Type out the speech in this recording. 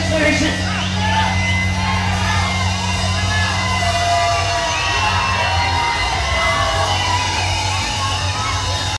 demonstration.